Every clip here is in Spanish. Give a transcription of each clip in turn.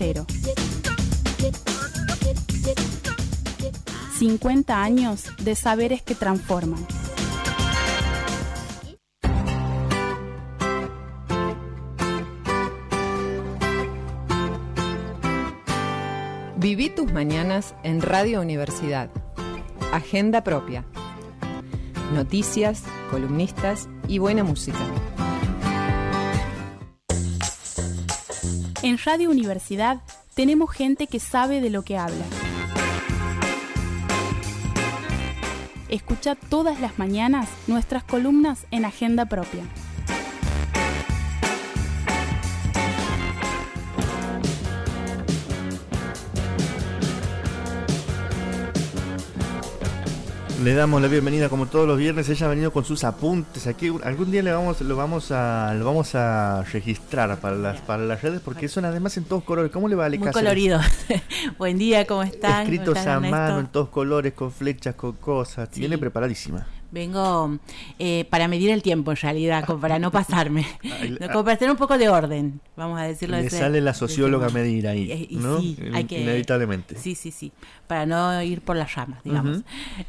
Estero. 50 años de saberes que transforman. Viví tus mañanas en Radio Universidad. Agenda propia. Noticias, columnistas y buena música. En Radio Universidad tenemos gente que sabe de lo que habla. Escucha todas las mañanas nuestras columnas en Agenda propia. Le damos la bienvenida como todos los viernes. Ella ha venido con sus apuntes. Aquí algún día le vamos, lo vamos a, lo vamos a registrar para las, para las redes porque son además en todos colores. ¿Cómo le va a Muy colorido. Buen día, ¿cómo están? Escritos ¿Cómo están, a mano, en todos colores, con flechas, con cosas. Sí. Viene preparadísima. Vengo eh, para medir el tiempo en realidad, como para no pasarme. Como para tener un poco de orden, vamos a decirlo de Le sale la socióloga a medir ahí, Y- y ¿no? sí, hay que- Inevitablemente. Sí, sí, sí, para no ir por las ramas, digamos.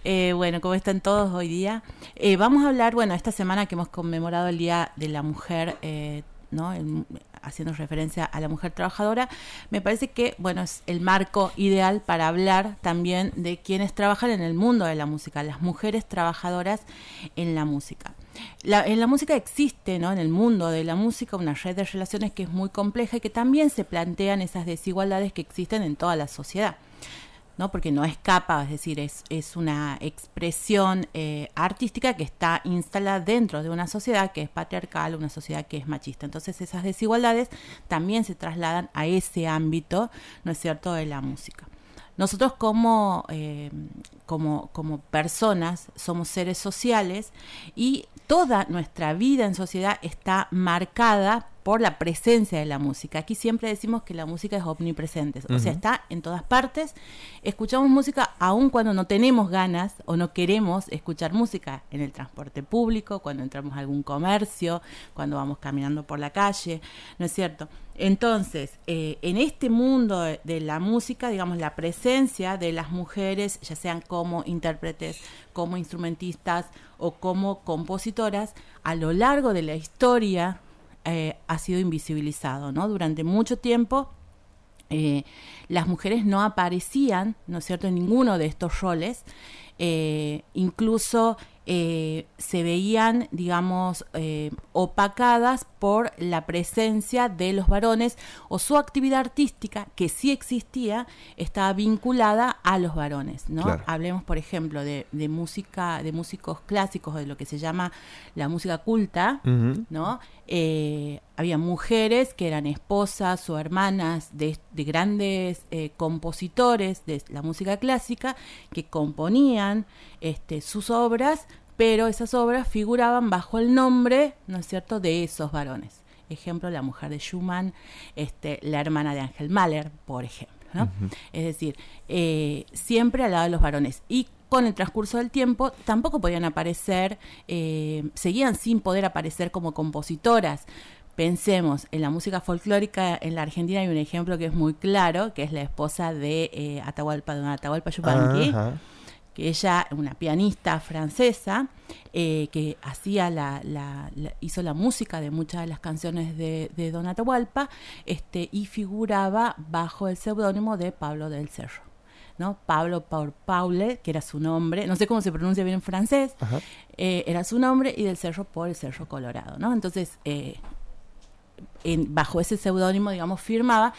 Eh, bueno, ¿cómo están todos hoy día? Eh, vamos a hablar, bueno, esta semana que hemos conmemorado el Día de la Mujer, eh, ¿no? El- haciendo referencia a la mujer trabajadora, me parece que, bueno, es el marco ideal para hablar también de quienes trabajan en el mundo de la música, las mujeres trabajadoras en la música. La- en la música existe, ¿no? En el mundo de la música, una red de relaciones que es muy compleja y que también se plantean esas desigualdades que existen en toda la sociedad. ¿No? porque no escapa, es decir, es, es una expresión eh, artística que está instalada dentro de una sociedad que es patriarcal, una sociedad que es machista. Entonces esas desigualdades también se trasladan a ese ámbito, ¿no es cierto?, de la música. Nosotros como, eh, como, como personas somos seres sociales y toda nuestra vida en sociedad está marcada por la presencia de la música. Aquí siempre decimos que la música es omnipresente, o sea, está en todas partes. Escuchamos música aun cuando no tenemos ganas o no queremos escuchar música en el transporte público, cuando entramos a algún comercio, cuando vamos caminando por la calle, ¿no es cierto? Entonces, eh, en este mundo de, de la música, digamos, la presencia de las mujeres, ya sean como intérpretes, como instrumentistas o como compositoras, a lo largo de la historia eh, ha sido invisibilizado, ¿no? Durante mucho tiempo eh, las mujeres no aparecían, ¿no es cierto?, en ninguno de estos roles. Eh, incluso se veían, digamos, opacadas por la presencia de los varones o su actividad artística, que sí existía, estaba vinculada a los varones, ¿no? Claro. Hablemos, por ejemplo, de, de música, de músicos clásicos, de lo que se llama la música culta. ¿no? Eh, había mujeres que eran esposas o hermanas de, de grandes eh, compositores de la música clásica que componían este, sus obras, pero esas obras figuraban bajo el nombre, ¿no es cierto?, de esos varones. Ejemplo, la mujer de Schumann, este, la hermana de Ángel Mahler, por ejemplo. ¿no? Es decir, eh, siempre al lado de los varones. Y con el transcurso del tiempo tampoco podían aparecer, eh, seguían sin poder aparecer como compositoras. Pensemos, en la música folclórica en la Argentina hay un ejemplo que es muy claro, que es la esposa de eh, Atahualpa, Atahualpa Yupanqui. Que ella, una pianista francesa, eh, que hacía la, la- la- hizo la música de muchas de las canciones de, de Don Atahualpa, este, y figuraba bajo el seudónimo de Pablo del Cerro. ¿no? Pablo por Paule, que era su nombre, no sé cómo se pronuncia bien en francés, eh, era su nombre, y del Cerro por el Cerro Colorado, ¿no? Entonces, eh, en- bajo ese seudónimo, digamos, firmaba,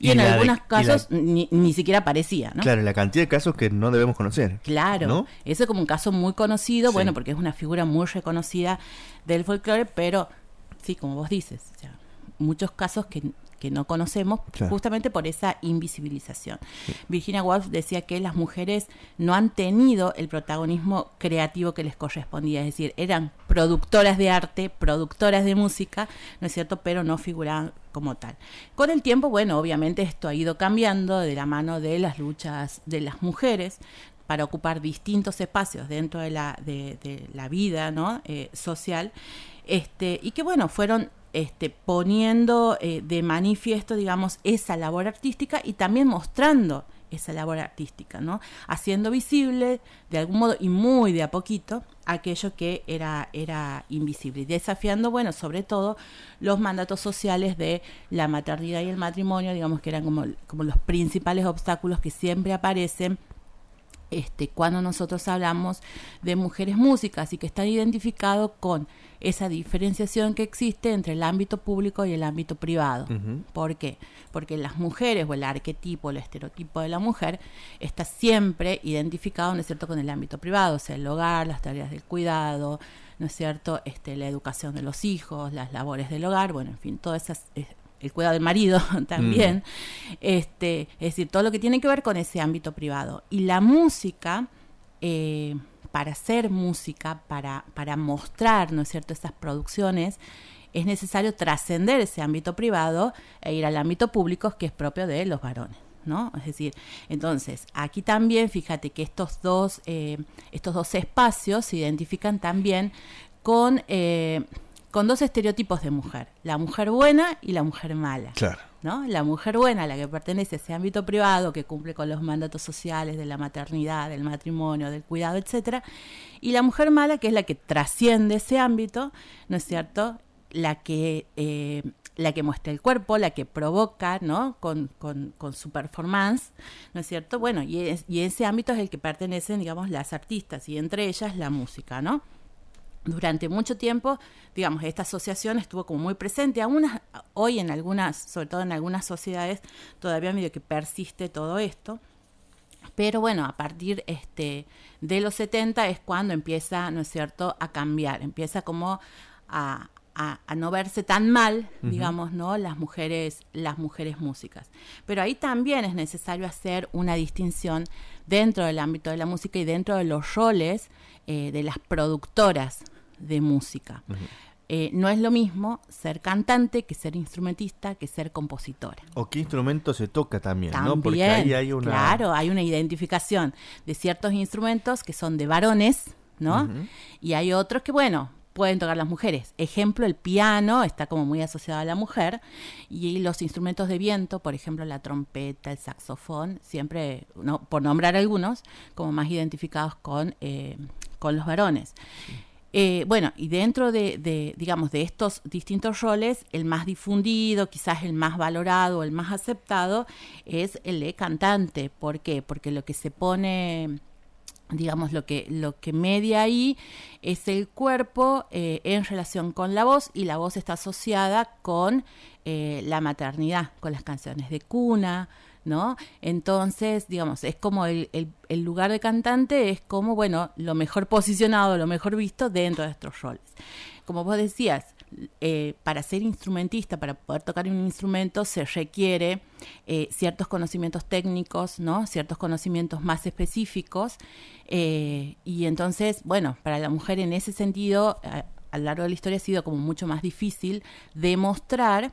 y, Y en de- algunos la- casos ni, ni siquiera aparecía, ¿no? Claro, la cantidad de casos que no debemos conocer. Claro, ¿No? eso es como un caso muy conocido, Sí. bueno, porque es una figura muy reconocida del folclore, pero sí, como vos dices, o sea, muchos casos que, que no conocemos Claro. justamente por esa invisibilización. Virginia Woolf decía que las mujeres no han tenido el protagonismo creativo que les correspondía, es decir, eran productoras de arte, productoras de música, ¿no es cierto?, pero no figuraban como tal. Con el tiempo, bueno, obviamente esto ha ido cambiando de la mano de las luchas de las mujeres para ocupar distintos espacios dentro de la, de, de la vida ¿no? Eh, social. este, y que bueno, fueron este, poniendo eh, de manifiesto, digamos, esa labor artística y también mostrando esa labor artística, ¿no? Haciendo visible de algún modo y muy de a poquito aquello que era, era invisible y desafiando, bueno, sobre todo los mandatos sociales de la maternidad y el matrimonio, digamos que eran como, como los principales obstáculos que siempre aparecen este, cuando nosotros hablamos de mujeres músicas y que están identificados con esa diferenciación que existe entre el ámbito público y el ámbito privado. ¿Por qué? Porque las mujeres o el arquetipo, el estereotipo de la mujer está siempre identificado, ¿no es cierto?, con el ámbito privado, o sea, el hogar, las tareas del cuidado, ¿no es cierto?, este, la educación de los hijos, las labores del hogar, bueno, en fin, todas esas... El cuidado del marido también, este, es decir, todo lo que tiene que ver con ese ámbito privado. Y la música, eh, para hacer música, para, para mostrar, ¿no es cierto?, esas producciones, es necesario trascender ese ámbito privado e ir al ámbito público que es propio de los varones. ¿no? Es decir, entonces, aquí también fíjate que estos dos, eh, estos dos espacios se identifican también con, eh, con dos estereotipos de mujer, la mujer buena y la mujer mala. Claro. ¿no? La mujer buena, la que pertenece a ese ámbito privado, que cumple con los mandatos sociales de la maternidad, del matrimonio, del cuidado, etcétera, y la mujer mala, que es la que trasciende ese ámbito, ¿no es cierto? La que eh, la que muestra el cuerpo, la que provoca, ¿no? Con, con, con su performance, ¿no es cierto? Bueno, y, es, y ese ámbito es el que pertenecen, digamos, las artistas, y entre ellas la música, ¿no? Durante mucho tiempo, digamos, esta asociación estuvo como muy presente. Aún hoy en algunas, sobre todo en algunas sociedades, todavía medio que persiste todo esto. Pero bueno, a partir este, de los 70 es cuando empieza, ¿no es cierto?, a cambiar, empieza como a, a, no verse tan mal, digamos, ¿no? Las mujeres, las mujeres músicas. Pero ahí también es necesario hacer una distinción dentro del ámbito de la música y dentro de los roles eh, de las productoras de música. Eh, no es lo mismo ser cantante que ser instrumentista, que ser compositora. O qué instrumento se toca también, ¿no? Porque ahí hay una... Claro, hay una identificación de ciertos instrumentos que son de varones, ¿no? Y hay otros que, bueno, pueden tocar las mujeres. Ejemplo, el piano está como muy asociado a la mujer y los instrumentos de viento, por ejemplo, la trompeta, el saxofón, siempre, no, por nombrar algunos, como más identificados con, eh, con los varones. Eh, bueno, y dentro de, digamos, de estos distintos roles, el más difundido, quizás el más valorado, el más aceptado, es el de cantante. ¿Por qué? Porque lo que se pone digamos lo que lo que media ahí es el cuerpo eh, en relación con la voz y la voz está asociada con eh, la maternidad con las canciones de cuna ¿no? Entonces, digamos, es como el, lugar de cantante es como, bueno, lo mejor posicionado, lo mejor visto dentro de estos roles. Como vos decías, eh, para ser instrumentista, para poder tocar un instrumento, se requiere eh, ciertos conocimientos técnicos, ¿no? Ciertos conocimientos más específicos. Eh, y entonces, bueno, para la mujer en ese sentido, a lo largo de la historia ha sido como mucho más difícil demostrar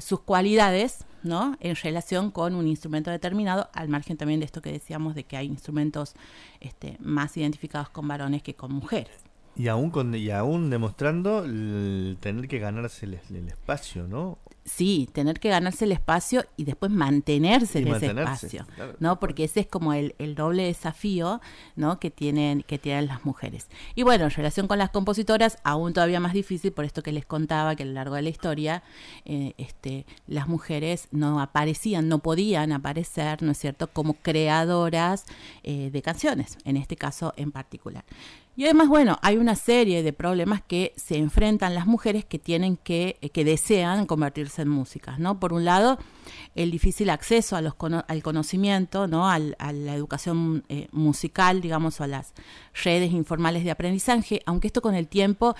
sus cualidades ¿no? En relación con un instrumento determinado, al margen también de esto que decíamos de que hay instrumentos este, más identificados con varones que con mujeres. Y aún, con, y aún demostrando el tener que ganarse el, espacio, ¿no? Sí, tener que ganarse el espacio y después mantenerse en ese espacio, ¿no? Porque ese es como el, doble desafío, ¿no? Que tienen, que tienen las mujeres. Y bueno, en relación con las compositoras, aún todavía más difícil, por esto que les contaba que a lo largo de la historia, eh, este, las mujeres no aparecían, no podían aparecer, ¿no es cierto?, como creadoras eh, de canciones, en este caso en particular. Y además, bueno, hay una serie de problemas que se enfrentan las mujeres que tienen que, eh, que desean convertirse en músicas, ¿no? Por un lado, el difícil acceso a los, al conocimiento, ¿no? a la educación eh, musical, digamos, o a las redes informales de aprendizaje, aunque esto con el tiempo,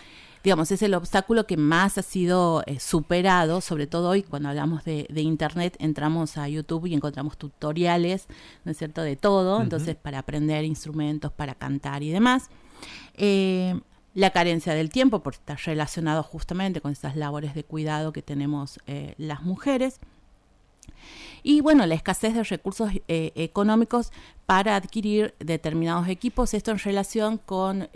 digamos, es el obstáculo que más ha sido eh, superado, sobre todo hoy cuando hablamos de, Internet, entramos a YouTube y encontramos tutoriales, ¿no es cierto?, de todo, entonces para aprender instrumentos, para cantar y demás. Eh, la carencia del tiempo, porque está relacionado justamente con esas labores de cuidado que tenemos eh, las mujeres. Y bueno, la escasez de recursos eh, económicos para adquirir determinados equipos, esto en relación con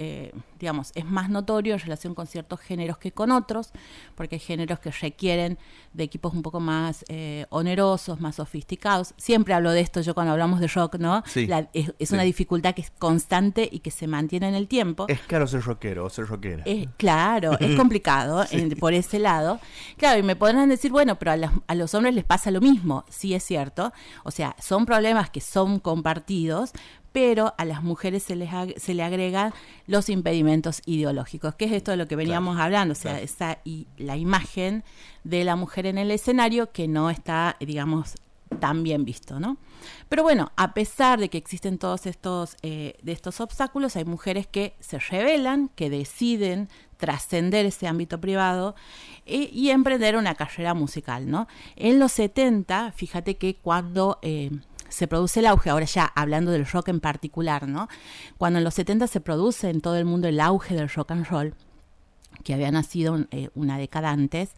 digamos, es más notorio en relación con ciertos géneros que con otros, porque hay géneros que requieren de equipos un poco más eh, onerosos, más sofisticados. Siempre hablo de esto yo cuando hablamos de rock, ¿no? Sí, es, es sí. una dificultad que es constante y que se mantiene en el tiempo. Es caro ser rockero o ser rockera. Eh, claro, es complicado en- por ese lado. Claro, y me podrán decir, bueno, pero a, las- a los hombres les pasa lo mismo. Sí, es cierto. O sea, son problemas que son compartidos, pero a las mujeres se les ag- se le agregan los impedimentos ideológicos, que es esto de lo que veníamos hablando, o sea, claro. esa y la imagen de la mujer en el escenario que no está, digamos, tan bien visto, ¿no? Pero bueno, a pesar de que existen todos estos, eh, de estos obstáculos, hay mujeres que se rebelan, que deciden trascender ese ámbito privado eh, y emprender una carrera musical, ¿no? En los 70, fíjate que cuando eh, se produce el auge, ahora ya hablando del rock en particular, ¿no? Cuando en los 70 se produce en todo el mundo el auge del rock and roll, que había nacido eh, una década antes,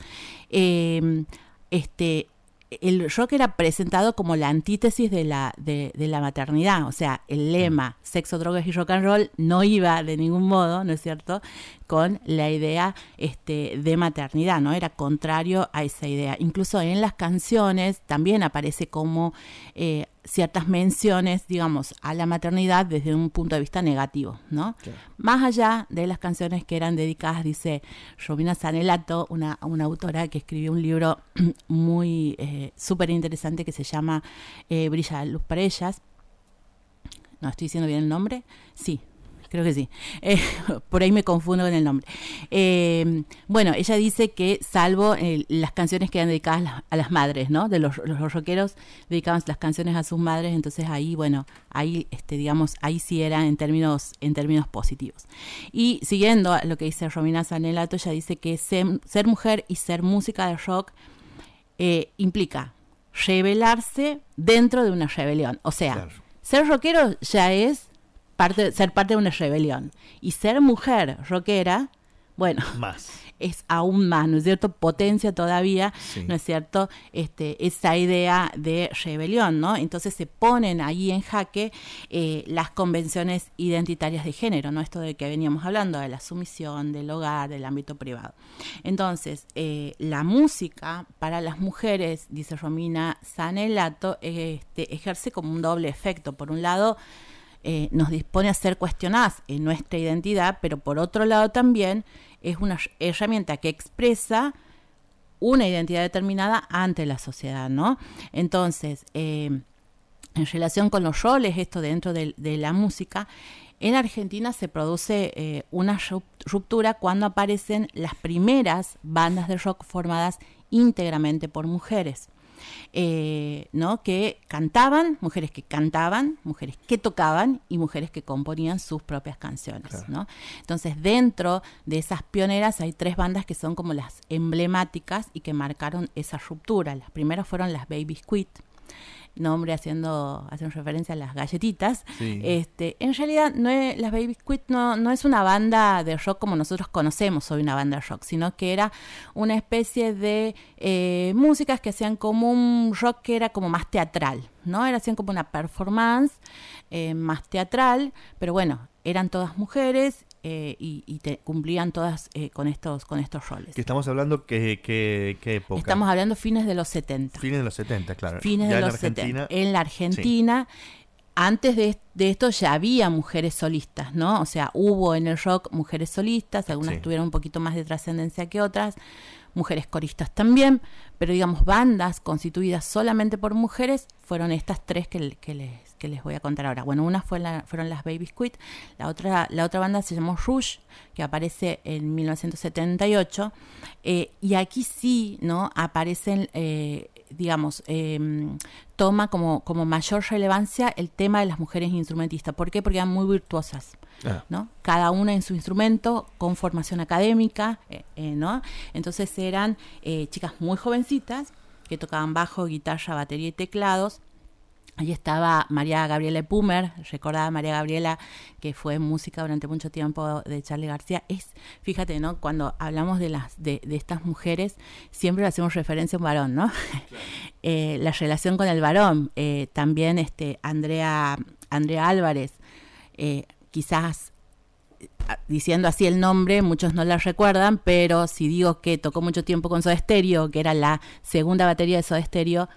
eh, este, el rock era presentado como la antítesis de la, de, de la maternidad, o sea, el lema sexo, drogas y rock and roll no iba de ningún modo, ¿no es cierto?, con la idea este, de maternidad, ¿no? Era contrario a esa idea. Incluso en las canciones también aparece como eh, ciertas menciones, digamos, a la maternidad desde un punto de vista negativo, ¿no? Más allá de las canciones que eran dedicadas, dice Romina Sanelato, una, una autora que escribió un libro muy eh, súper interesante que se llama eh, Brilla la luz para ellas. No, estoy diciendo bien el nombre. Sí, creo que sí. Eh, por ahí me confundo con el nombre. Eh, bueno, ella dice que salvo eh, las canciones que eran dedicadas a las, a las madres, ¿no? De los, los rockeros dedicaban las canciones a sus madres, entonces ahí, bueno, ahí, este, digamos, ahí sí era en términos, en términos positivos. Y siguiendo a lo que dice Romina Sanelato, ella dice que ser, ser mujer y ser música de rock eh, implica rebelarse dentro de una rebelión. O sea, Claro. ser rockero ya es parte, ser parte de una rebelión. Y ser mujer rockera, bueno, Más. es aún más, ¿no es cierto? Potencia todavía, Sí. ¿no es cierto? Este, esa idea de rebelión, ¿no? Entonces se ponen ahí en jaque eh, las convenciones identitarias de género, ¿no? Esto de que veníamos hablando, de la sumisión, del hogar, del ámbito privado. Entonces, eh, la música para las mujeres, dice Romina Sanelato, este, ejerce como un doble efecto. Por un lado, eh, nos dispone a ser cuestionadas en nuestra identidad, pero por otro lado también es una herramienta que expresa una identidad determinada ante la sociedad, ¿no? Entonces, eh, en relación con los roles, esto dentro de, la música, en Argentina se produce eh, una rup- ruptura cuando aparecen las primeras bandas de rock formadas íntegramente por mujeres. Eh, ¿no? que cantaban, mujeres que cantaban, mujeres que tocaban y mujeres que componían sus propias canciones. Claro. ¿no? Entonces, dentro de esas pioneras hay tres bandas que son como las emblemáticas y que marcaron esa ruptura. Las primeras fueron las Baby Squid, nombre haciendo, haciendo referencia a las galletitas. Sí. Este, en realidad, no es- las Baby Squid no, no es una banda de rock como nosotros conocemos hoy una banda de rock, sino que era una especie de eh, músicas que hacían como un rock que era como más teatral, ¿no? Era hacían como una performance eh, más teatral, pero bueno, eran todas mujeres eh, y, y te- cumplían todas eh, con estos con estos roles. Que estamos hablando que, que, qué época. Estamos hablando fines de los 70 Fines de los 70, claro. fines Ya de en los Argentina. 70. En la Argentina, antes de, de esto ya había mujeres solistas, ¿no? O sea, hubo en el rock mujeres solistas, algunas Sí. tuvieron un poquito más de trascendencia que otras, mujeres coristas también, pero digamos, bandas constituidas solamente por mujeres fueron estas tres que, que les, que les voy a contar ahora. Bueno, una fue la- fueron las Baby Squid, la otra, la otra banda se llamó Rouge, que aparece en 1978, eh, y aquí sí, ¿no? Aparecen, eh, digamos, eh, toma como, como mayor relevancia el tema de las mujeres instrumentistas. ¿Por qué? Porque eran muy virtuosas. Ah, ¿no? Cada una en su instrumento, con formación académica, eh, eh, ¿no? Entonces eran eh, chicas muy jovencitas que tocaban bajo, guitarra, batería y teclados. Ahí estaba María Gabriela Pumer, recordaba María Gabriela que fue música durante mucho tiempo de Charlie García. Es, fíjate, ¿no? Cuando hablamos de las de, de estas mujeres, siempre le hacemos referencia a un varón, ¿no? Eh, la relación con el varón, eh, también este Andrea, Andrea Álvarez, eh, quizás diciendo así el nombre, muchos no la recuerdan, pero si digo que tocó mucho tiempo con Soda Stereo, que era la segunda batería de Soda Stereo,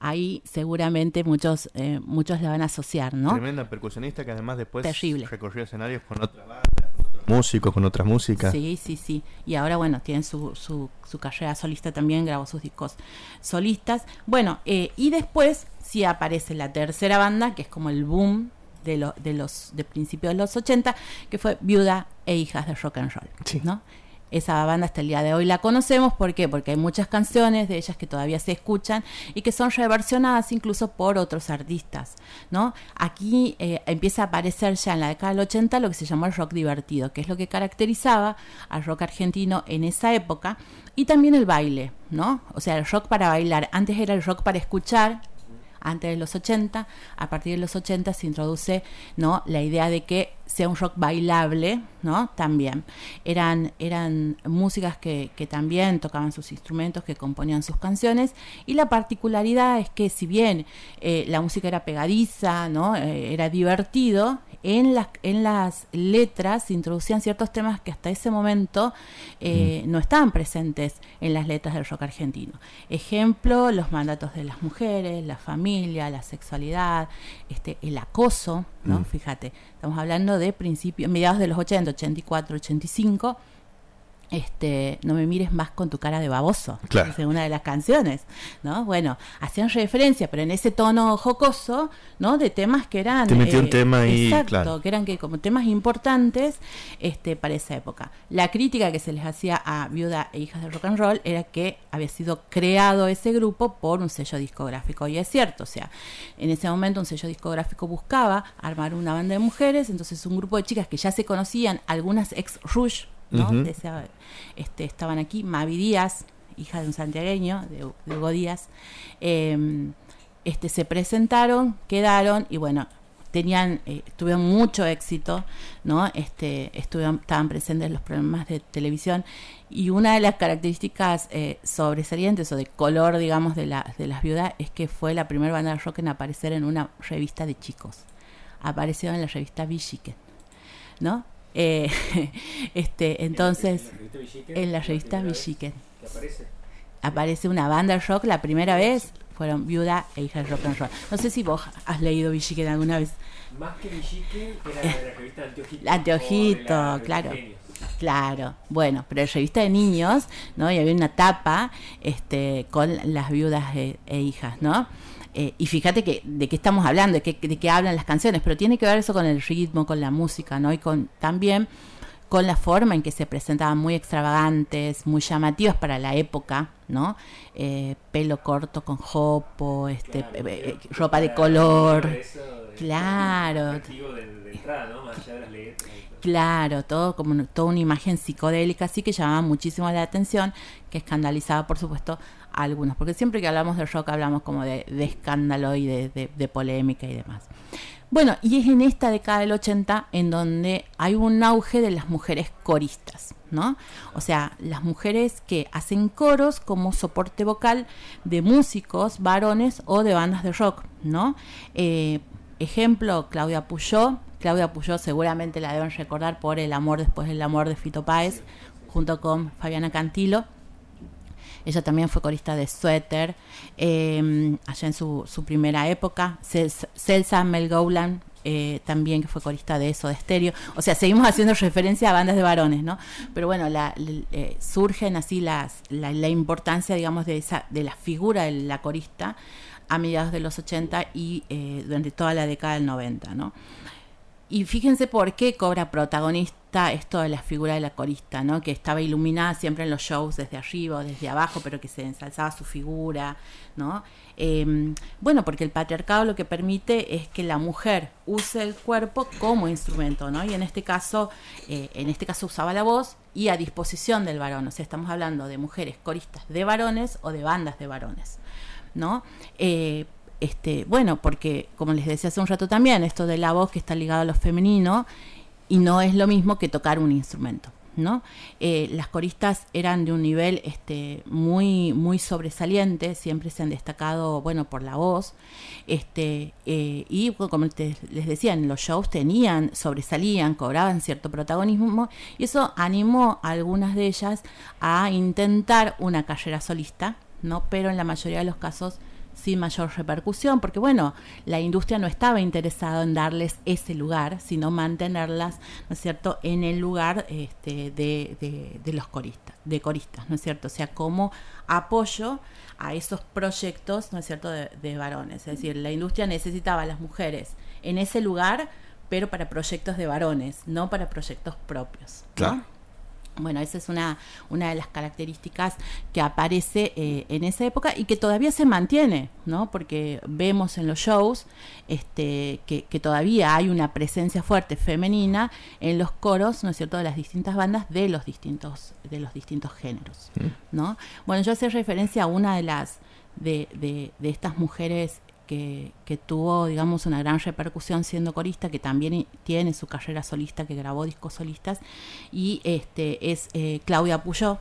ahí seguramente muchos eh, muchos la van a asociar, ¿no? Tremenda percusionista que además después Terrible. recorrió escenarios con otra banda, con otros músicos, con otras músicas. Sí, sí, sí. Y ahora, bueno, tiene su, su, su carrera solista también, grabó sus discos solistas. Bueno, eh, y después sí aparece la tercera banda, que es como el boom de, lo, de los de principios de los 80, que fue Viuda e Hijas de Rock and Roll, Sí. ¿no? Esa banda hasta el día de hoy la conocemos, ¿por qué? Porque hay muchas canciones de ellas que todavía se escuchan y que son reversionadas incluso por otros artistas, ¿no? Aquí eh, empieza a aparecer ya en la década del 80 lo que se llamó el rock divertido, que es lo que caracterizaba al rock argentino en esa época, y también el baile, ¿no? O sea, el rock para bailar. Antes era el rock para escuchar, antes de los 80, a partir de los 80 se introduce ¿no? la idea de que sea un rock bailable, ¿no? También. Eran, eran músicas que, que también tocaban sus instrumentos, que componían sus canciones, y la particularidad es que si bien eh, la música era pegadiza, ¿no? Eh, era divertido, en las, en las letras se introducían ciertos temas que hasta ese momento eh, no estaban presentes en las letras del rock argentino. Ejemplo, los mandatos de las mujeres, la familia, la sexualidad, este, el acoso, ¿no? Fíjate, estamos hablando de principios, mediados de los 80, 84, 85. Este, no me mires más con tu cara de baboso, Claro. es una de las canciones, ¿no? Bueno, hacían referencia, pero en ese tono jocoso, ¿no? De temas que eran Te metió un tema ahí, exacto, claro. que eran que como temas importantes este, para esa época. La crítica que se les hacía a Viuda e Hijas del Rock and Roll era que había sido creado ese grupo por un sello discográfico. Y es cierto, o sea, en ese momento un sello discográfico buscaba armar una banda de mujeres, entonces un grupo de chicas que ya se conocían, algunas ex Rush, ¿no? Ujú. De esa- este, estaban aquí, Mavi Díaz, hija de un santiagueño, de, de Hugo Díaz, eh, este, se presentaron, quedaron y bueno, tenían, eh, tuvieron mucho éxito, ¿no? Este, estuvieron, estaban presentes en los programas de televisión y una de las características eh, sobresalientes o de color, digamos, de, la, de las viudas es que fue la primera banda de rock en aparecer en una revista de chicos. Apareció en la revista Villiquen, ¿no? Eh, este, entonces, en la revista Villiquen aparece una banda de rock la primera vez fueron Viuda e Hija de Rock and Roll. No sé si vos has leído Villiquen alguna vez. Más que Villique, que era de la revista Anteojito. Anteojito, la claro. Claro, bueno, pero es revista de niños, ¿no? Y había una tapa este, con las viudas e, e hijas, ¿no? Eh, y fíjate que de qué estamos hablando, de qué, de qué hablan las canciones, pero tiene que ver eso con el ritmo, con la música, ¿no? Y con también con la forma en que se presentaban muy extravagantes, muy llamativas para la época, ¿no? Eh, pelo corto con jopo, este, Claro, eh, eh, ropa de color. eso, Claro. ¿no? Más allá de las letras. y todo. Claro, todo como toda una imagen psicodélica, así que llamaba muchísimo la atención, que escandalizaba, por supuesto, a algunos, porque siempre que hablamos de rock hablamos como de, de escándalo y de, de- de polémica y demás. Bueno, y es en esta década del 80 en donde hay un auge de las mujeres coristas, ¿no? O sea, las mujeres que hacen coros como soporte vocal de músicos, varones o de bandas de rock, ¿no? Eh, ejemplo, Claudia Puyó. Claudia Puyó seguramente la deben recordar por El amor después del amor de Fito Páez, junto con Fabiana Cantilo. Ella también fue corista de Suéter, eh, allá en su, su primera época. Cels- Celsa Melgoulan, eh, también que fue corista de eso, de estéreo. O sea, seguimos haciendo referencia a bandas de varones, ¿no? Pero bueno, eh, surgen así la, la importancia, digamos, de, esa, de la figura de la corista a mediados de los 80 y eh, durante toda la década del 90, ¿no? Y fíjense por qué cobra protagonista esto de la figura de la corista, ¿no? Que estaba iluminada siempre en los shows desde arriba o desde abajo, pero que se ensalzaba su figura, ¿no? Eh, bueno, porque el patriarcado lo que permite es que la mujer use el cuerpo como instrumento, ¿no? Y en este caso, eh, en este caso usaba la voz y a disposición del varón. O sea, estamos hablando de mujeres coristas de varones o de bandas de varones, ¿no? Eh, este, bueno, porque como les decía hace un rato también, esto de la voz que está ligado a lo femenino y no es lo mismo que tocar un instrumento, ¿no? Eh, las coristas eran de un nivel este, muy, muy sobresaliente, siempre se han destacado, bueno, por la voz, este, eh, y como les decía, en los shows tenían, sobresalían, cobraban cierto protagonismo, y eso animó a algunas de ellas a intentar una carrera solista, ¿no? Pero en la mayoría de los casos sin mayor repercusión, porque bueno, la industria no estaba interesada en darles ese lugar, sino mantenerlas, ¿no es cierto?, en el lugar este, de, de, los coristas, de coristas, ¿no es cierto? O sea, como apoyo a esos proyectos, ¿no es cierto?, de, varones. Es decir, la industria necesitaba a las mujeres en ese lugar, pero para proyectos de varones, no para proyectos propios. Claro. Bueno, esa es una, una de las características que aparece eh, en esa época y que todavía se mantiene, ¿no? Porque vemos en los shows este, que, todavía hay una presencia fuerte femenina en los coros, ¿no es cierto?, de las distintas bandas de los distintos, de los distintos géneros, mm. ¿no? Bueno, yo hacía referencia a una de las de, de, de estas mujeres que, tuvo, digamos, una gran repercusión siendo corista, que también tiene su carrera solista, que grabó discos solistas, y este es eh, Claudia Puyó,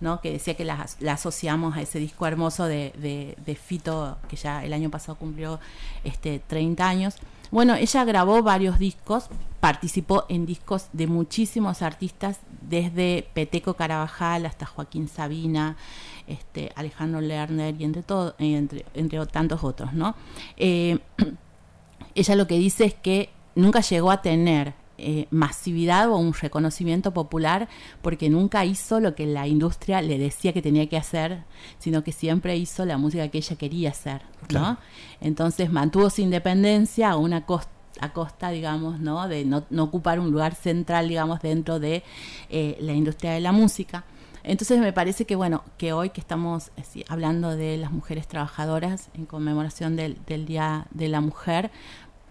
¿no? que decía que la, asociamos a ese disco hermoso de, de, Fito, que ya el año pasado cumplió este, 30 años. Bueno, ella grabó varios discos, participó en discos de muchísimos artistas, desde Peteco Carabajal hasta Joaquín Sabina, este, Alejandro Lerner y entre, todo, entre, entre tantos otros, ¿no? Eh, ella lo que dice es que nunca llegó a tener eh, masividad o un reconocimiento popular porque nunca hizo lo que la industria le decía que tenía que hacer, sino que siempre hizo la música que ella quería hacer, ¿no? Entonces mantuvo su independencia a una costa a costa, digamos, ¿no? de no, ocupar un lugar central, digamos, dentro de eh, la industria de la música. Entonces me parece que bueno, que hoy que estamos eh, hablando de las mujeres trabajadoras en conmemoración del, Día de la Mujer,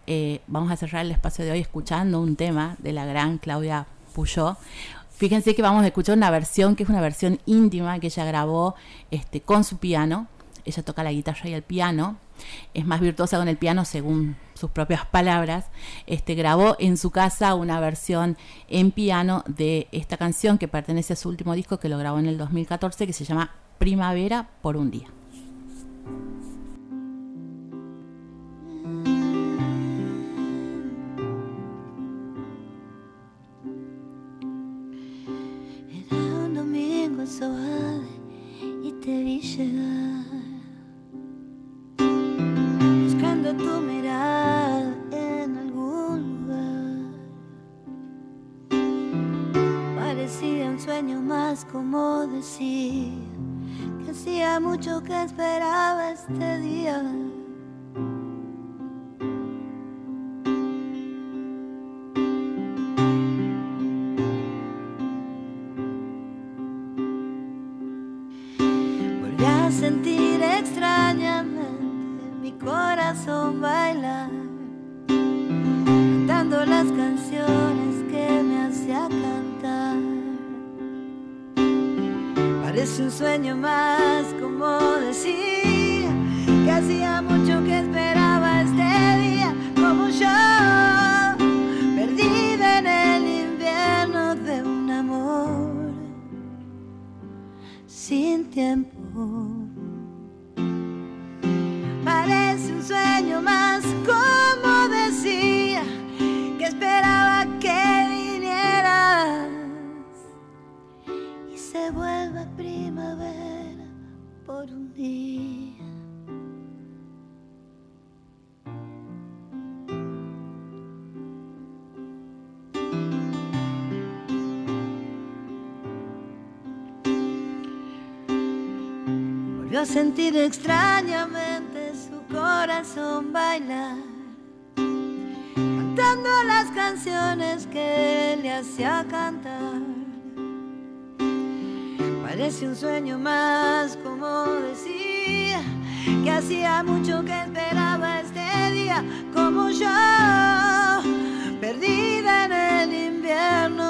eh, vamos a cerrar el espacio de hoy escuchando un tema de la gran Claudia Puyó. Fíjense que vamos a escuchar una versión que es una versión íntima que ella grabó este, con su piano. Ella toca la guitarra y el piano es más virtuosa con el piano según sus propias palabras, este, grabó en su casa una versión en piano de esta canción que pertenece a su último disco que lo grabó en el 2014 que se llama Primavera por un día. Y te vi llegar tu mirada en algún lugar. Parecía un sueño más como decir que hacía mucho que esperaba este día. Sentir extrañamente corazón bailar, cantando las canciones que me hacía cantar. Parece un sueño más, como decía, que hacía mucho que esperaba este día, como yo, perdida en el invierno de un amor sin tiempo. Día. Volvió a sentir extrañamente corazón bailar, cantando las canciones que le hacía cantar. Parece un sueño más, como decía, que hacía mucho que esperaba este día, como yo, perdida en el invierno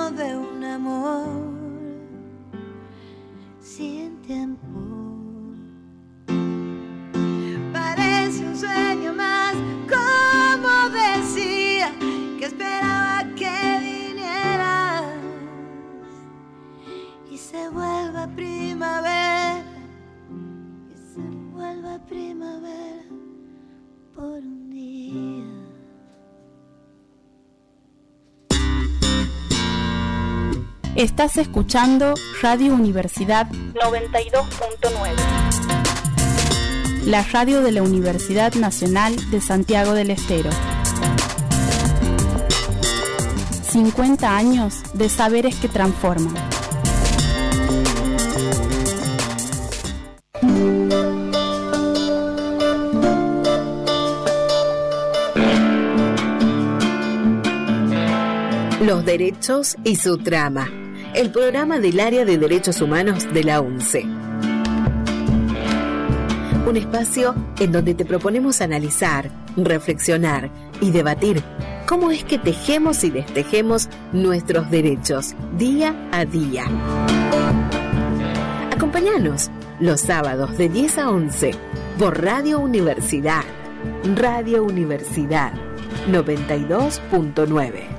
Estás escuchando Radio Universidad 92.9, la radio de la Universidad Nacional de Santiago del Estero. 50 años de saberes que transforman. Los derechos y su trama. El programa del área de derechos humanos de la UNCE. Un espacio en donde te proponemos analizar, reflexionar y debatir cómo es que tejemos y destejemos nuestros derechos día a día. Acompáñanos los sábados de 10 a 11 por Radio Universidad. Radio Universidad 92.9.